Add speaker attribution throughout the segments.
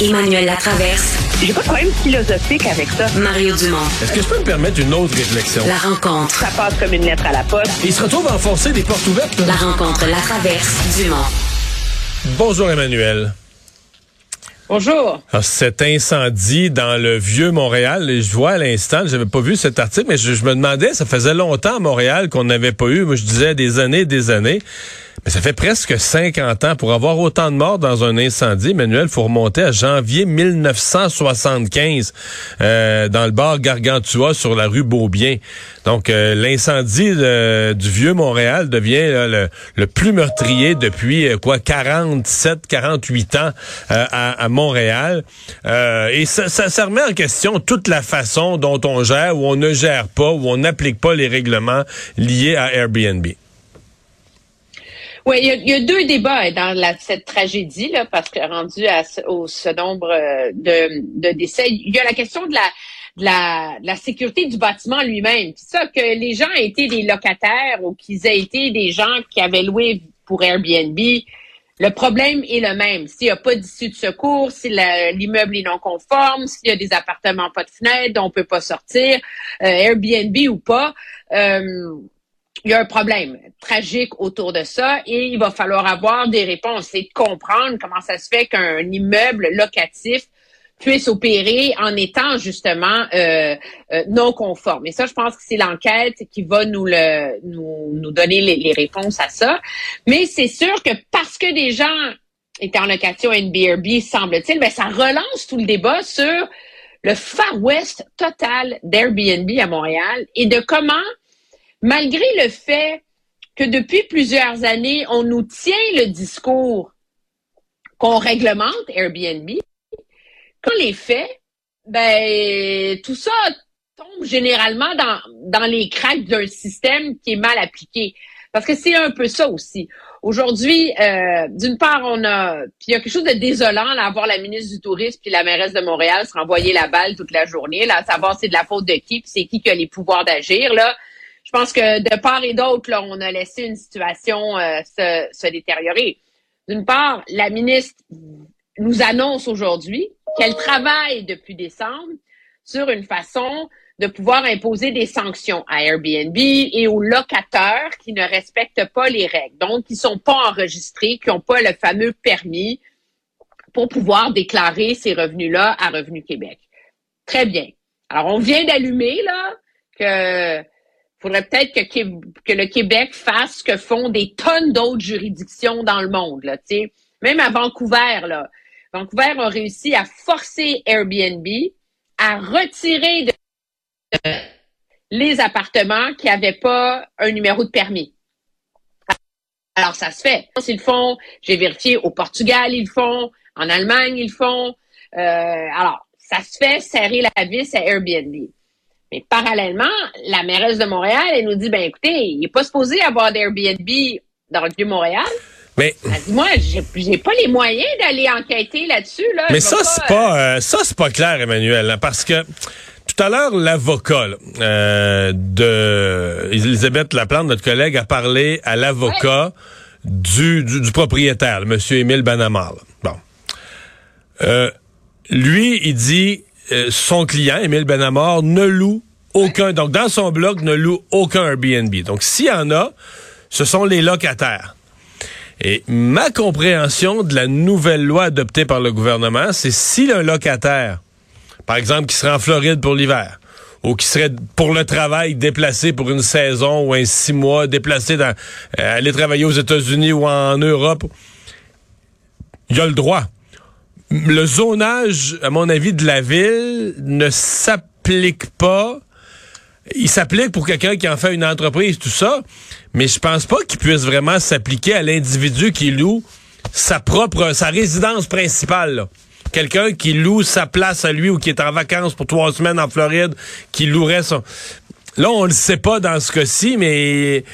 Speaker 1: Emmanuel Latraverse.
Speaker 2: J'ai pas de problème philosophique avec ça.
Speaker 1: Mario Dumont.
Speaker 3: Est-ce que je peux me permettre une autre réflexion?
Speaker 1: La rencontre.
Speaker 2: Ça passe comme une lettre à la poste.
Speaker 3: Il se retrouve à enfoncer des portes ouvertes.
Speaker 1: La rencontre, la traverse, Dumont.
Speaker 3: Bonjour Emmanuel.
Speaker 2: Bonjour.
Speaker 3: Alors, cet incendie dans le vieux Montréal, et je vois à l'instant, j'avais pas vu cet article, mais je, je, me demandais, ça faisait longtemps à Montréal qu'on n'avait pas eu, moi je disais des années, des années. Mais ça fait presque 50 ans. Pour avoir autant de morts dans un incendie, Emmanuel, faut remonter à janvier 1975 euh, dans le bar Gargantua sur la rue Beaubien. Donc, euh, l'incendie du vieux Montréal devient le, plus meurtrier depuis euh, quoi 47, 48 ans euh, à, Montréal. et ça, ça, ça remet en question toute la façon dont on gère ou on ne gère pas ou on n'applique pas les règlements liés à Airbnb.
Speaker 2: Oui, il y, y, a deux débats dans la, cette tragédie, là, parce que rendu à ce, au, ce nombre de, de, décès, il y a la question de la, de la, de la sécurité du bâtiment lui-même. C'est ça, que les gens aient été des locataires ou qu'ils aient été des gens qui avaient loué pour Airbnb, le problème est le même. S'il n'y a pas d'issue de secours, si l'immeuble est non conforme, s'il y a des appartements pas de fenêtres, on peut pas sortir, euh, Airbnb ou pas, euh, il y a un problème tragique autour de ça et il va falloir avoir des réponses et de comprendre comment ça se fait qu'un immeuble locatif puisse opérer en étant justement euh, euh, non conforme. Et ça, je pense que c'est l'enquête qui va nous le nous, nous donner les, les, réponses à ça. Mais c'est sûr que parce que des gens étaient en location NBRB, semble-t-il, ben ça relance tout le débat sur le Far West total d'Airbnb à Montréal et de comment malgré le fait que depuis plusieurs années, on nous tient le discours qu'on réglemente Airbnb, quand les faits, ben, tout ça tombe généralement dans, dans les craques d'un système qui est mal appliqué. Parce que c'est un peu ça aussi. Aujourd'hui, euh, d'une part, on a, puis il y a quelque chose de désolant là, à voir la ministre du Tourisme puis la mairesse de Montréal se renvoyer la balle toute la journée, là, à savoir c'est de la faute de qui, puis c'est qui qui a les pouvoirs d'agir là pense que de part et d'autre, on a laissé une situation euh, se, détériorer. D'une part, la ministre nous annonce aujourd'hui qu'elle travaille depuis décembre sur une façon de pouvoir imposer des sanctions à Airbnb et aux locataires qui ne respectent pas les règles, donc qui sont pas enregistrés, qui n'ont pas le fameux permis pour pouvoir déclarer ces revenus-là à Revenu Québec. Très bien. Alors, on vient d'allumer là que faudrait peut-être que, le Québec fasse ce que font des tonnes d'autres juridictions dans le monde. Même à Vancouver, là, Vancouver a réussi à forcer Airbnb à retirer de, les appartements qui n'avaient pas un numéro de permis. Alors, ça se fait. Ils font, j'ai vérifié, au Portugal, ils le font, en Allemagne, ils le font. Euh, alors, ça se fait serrer la vis à Airbnb. Mais parallèlement, la mairesse de Montréal, elle nous dit, ben écoutez, il n'est pas supposé avoir d'Airbnb dans le Vieux-Montréal. Mais moi, j'ai pas les moyens d'aller enquêter là-dessus. Là.
Speaker 3: Mais ça, c'est pas, euh, ça c'est pas clair, Emmanuel, hein, parce que tout à l'heure, l'avocat euh, de Elisabeth Laplante, notre collègue, a parlé à l'avocat du, du, propriétaire, M. Émile Banamar. Bon. Euh, lui, il dit euh, son client, Émile Benamor, ne loue aucun. Donc, dans son blog, ne loue aucun Airbnb. Donc, s'il y en a, ce sont les locataires. Et ma compréhension de la nouvelle loi adoptée par le gouvernement, c'est si un locataire, par exemple, qui serait en Floride pour l'hiver, ou qui serait pour le travail déplacé pour une saison ou un six mois, déplacé dans, euh, aller travailler aux États-Unis ou en Europe, il a le droit le zonage, à mon avis, de la ville ne s'applique pas. Il s'applique pour quelqu'un qui en fait une entreprise, tout ça, mais je pense pas qu'il puisse vraiment s'appliquer à l'individu qui loue sa propre, sa résidence principale. Quelqu'un qui loue sa place à lui ou qui est en vacances pour trois semaines en Floride, qui louerait son... Là, on le sait pas dans ce cas-ci, mais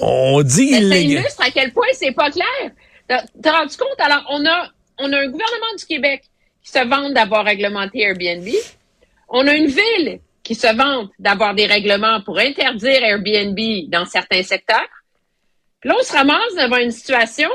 Speaker 3: on dit...
Speaker 2: Mais ça illustre à quel point c'est pas clair. T'as rendu compte? Alors, on a on a un gouvernement du Québec qui se vante d'avoir réglementé Airbnb. On a une ville qui se vante d'avoir des règlements pour interdire Airbnb dans certains secteurs. Puis là, on se ramasse devant une situation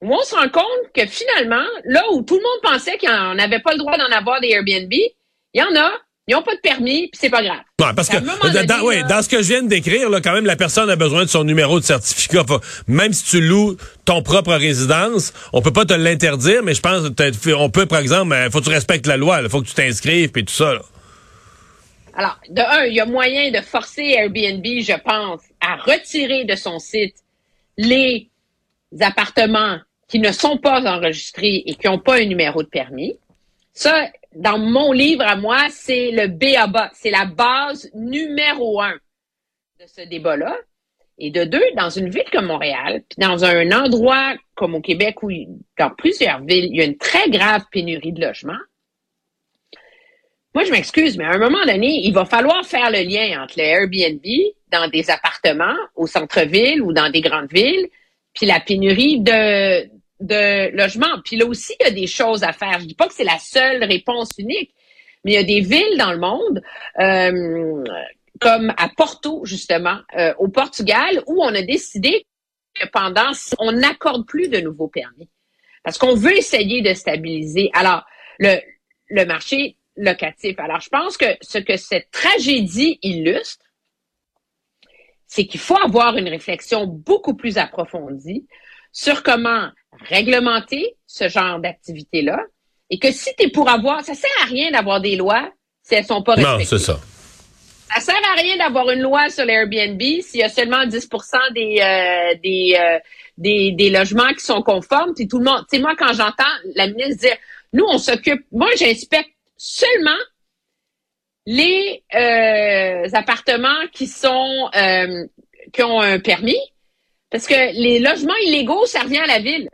Speaker 2: où on se rend compte que finalement, là où tout le monde pensait qu'on n'avait pas le droit d'en avoir des Airbnb, il y en a, ils n'ont pas de permis, puis c'est pas grave.
Speaker 3: Ouais, parce que dans, oui, dans ce que je viens de décrire, là, quand même, la personne a besoin de son numéro de certificat. même si tu loues ton propre résidence, on peut pas te l'interdire, mais je pense on peut, par exemple, il faut que tu respectes la loi, il faut que tu t'inscrives, puis tout ça. Là.
Speaker 2: Alors, de un, il y a moyen de forcer Airbnb, je pense, à retirer de son site les appartements qui ne sont pas enregistrés et qui n'ont pas un numéro de permis. Ça, dans mon livre à moi, c'est le BABA. C'est la base numéro un de ce débat-là. Et de deux, dans une ville comme Montréal, puis dans un endroit comme au Québec où, dans plusieurs villes, il y a une très grave pénurie de logements, moi, je m'excuse, mais à un moment donné, il va falloir faire le lien entre les Airbnb dans des appartements au centre-ville ou dans des grandes villes, puis la pénurie de, de logements. Puis là aussi, il y a des choses à faire. Je dis pas que c'est la seule réponse unique, mais il y a des villes dans le monde, euh, comme à Porto, justement, euh, au Portugal, où on a décidé que pendant, on n'accorde plus de nouveaux permis. Parce qu'on veut essayer de stabiliser. Alors, le, le marché locatif. Alors, je pense que ce que cette tragédie illustre, c'est qu'il faut avoir une réflexion beaucoup plus approfondie sur comment réglementer ce genre d'activité-là et que si tu es pour avoir, ça sert à rien d'avoir des lois si elles sont pas respectées.
Speaker 3: Non, c'est ça.
Speaker 2: Ça sert à rien d'avoir une loi sur l'Airbnb s'il y a seulement 10 des, euh, des, euh, des, des, logements qui sont conformes. Puis tout le monde, tu sais, moi, quand j'entends la ministre dire, nous, on s'occupe, moi, j'inspecte seulement les euh, appartements qui sont euh, qui ont un permis, parce que les logements illégaux, ça revient à la ville.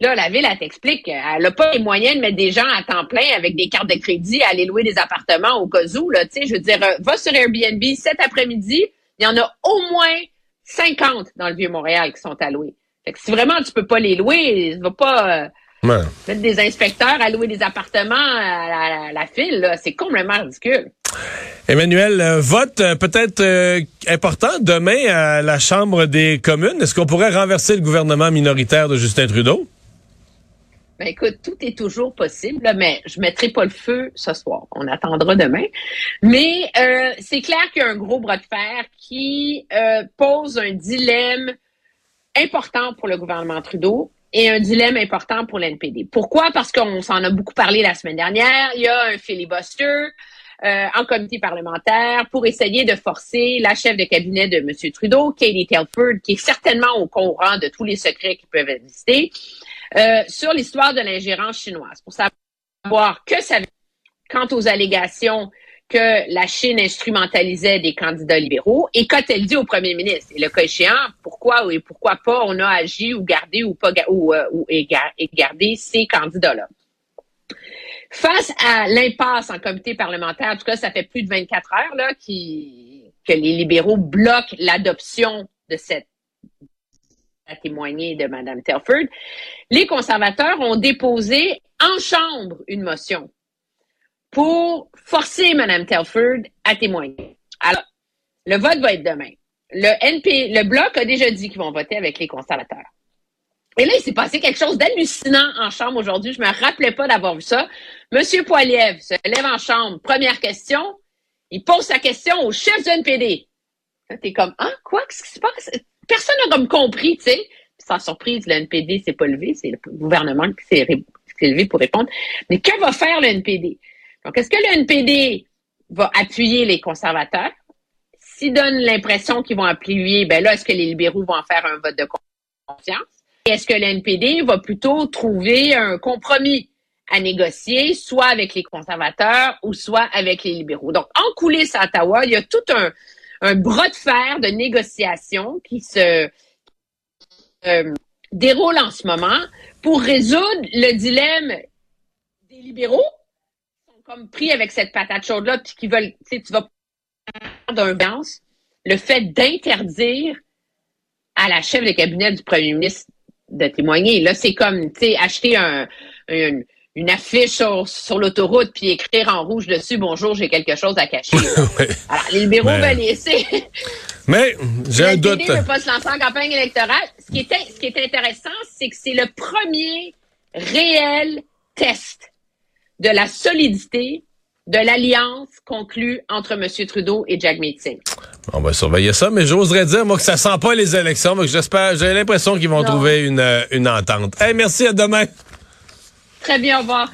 Speaker 2: là, la ville, elle t'explique qu'elle n'a pas les moyens de mettre des gens à temps plein avec des cartes de crédit à aller louer des appartements au cas où. Là, je veux dire, euh, va sur Airbnb cet après-midi, il y en a au moins 50 dans le Vieux-Montréal qui sont à louer. Fait que si vraiment tu peux pas les louer, va pas Mettre des inspecteurs à louer des appartements à la, file, c'est complètement ridicule.
Speaker 3: Emmanuel, euh, vote euh, peut-être euh, important demain à la Chambre des communes. Est-ce qu'on pourrait renverser le gouvernement minoritaire de Justin Trudeau?
Speaker 2: Ben écoute, tout est toujours possible, mais je mettrai pas le feu ce soir. On attendra demain. Mais c'est clair qu'il y a un gros bras de fer qui pose un dilemme important pour le gouvernement Trudeau et un dilemme important pour l'NPD. Pourquoi? Parce qu'on s'en a beaucoup parlé la semaine dernière. Il y a un filibuster euh, en comité parlementaire pour essayer de forcer la chef de cabinet de M. Trudeau, Katie Telford, qui est certainement au courant de tous les secrets qui peuvent exister, euh, sur l'histoire de l'ingérence chinoise, pour savoir que ça quant aux allégations que la Chine instrumentalisait des candidats libéraux et qu'a-t-elle dit au premier ministre? Et le cas échéant, pourquoi et pourquoi pas on a agi ou gardé ou pas ou, euh, ou gardé ces candidats-là? Face à l'impasse en comité parlementaire, en tout cas, ça fait plus de 24 heures là, qui, que les libéraux bloquent l'adoption de cette à témoigner de Mme Telford, les conservateurs ont déposé en chambre une motion pour forcer Mme Telford à témoigner. Alors, le vote va être demain. Le NP, le Bloc a déjà dit qu'ils vont voter avec les conservateurs. Et là, il s'est passé quelque chose d'hallucinant en chambre aujourd'hui. Je me rappelais pas d'avoir vu ça. Monsieur Poiliev se lève en chambre. Première question. Il pose sa question au chef du NPD. T'es comme, ah, quoi? Qu'est-ce qui se passe? Personne n'a comme compris, tu sais. Sans surprise, le NPD s'est pas levé. C'est le gouvernement qui s'est levé pour répondre. Mais que va faire le NPD? Donc, est-ce que le NPD va appuyer les conservateurs? S'ils donnent l'impression qu'ils vont appuyer, ben là, est-ce que les libéraux vont en faire un vote de confiance? Est-ce que le NPD va plutôt trouver un compromis à négocier, soit avec les conservateurs ou soit avec les libéraux? Donc, en coulisses à Ottawa, il y a tout un, un bras de fer de négociation qui se euh, déroule en ce moment pour résoudre le dilemme des libéraux comme pris avec cette patate chaude-là, puis qui veulent, tu sais, tu vas d'un le fait d'interdire à la chef de cabinet du premier ministre de témoigner. Là, c'est comme, tu sais, acheter un, une affiche sur, l'autoroute puis écrire en rouge dessus Bonjour, j'ai quelque chose à cacher. Alors, les libéraux veulent laisser
Speaker 3: Mais j'ai un doute.
Speaker 2: Ne pas se lancer en campagne électorale. Ce qui est, ce qui est intéressant, c'est que c'est le premier réel test de la solidité de l'alliance conclue entre M. Trudeau et Jagmeet Singh.
Speaker 3: On va surveiller ça, mais j'oserais dire, moi, que ça sent pas les élections. Donc j'espère, j'ai l'impression qu'ils vont
Speaker 2: Non.
Speaker 3: trouver une, euh, une entente. Hey, merci, à demain.
Speaker 2: Très bien, au revoir.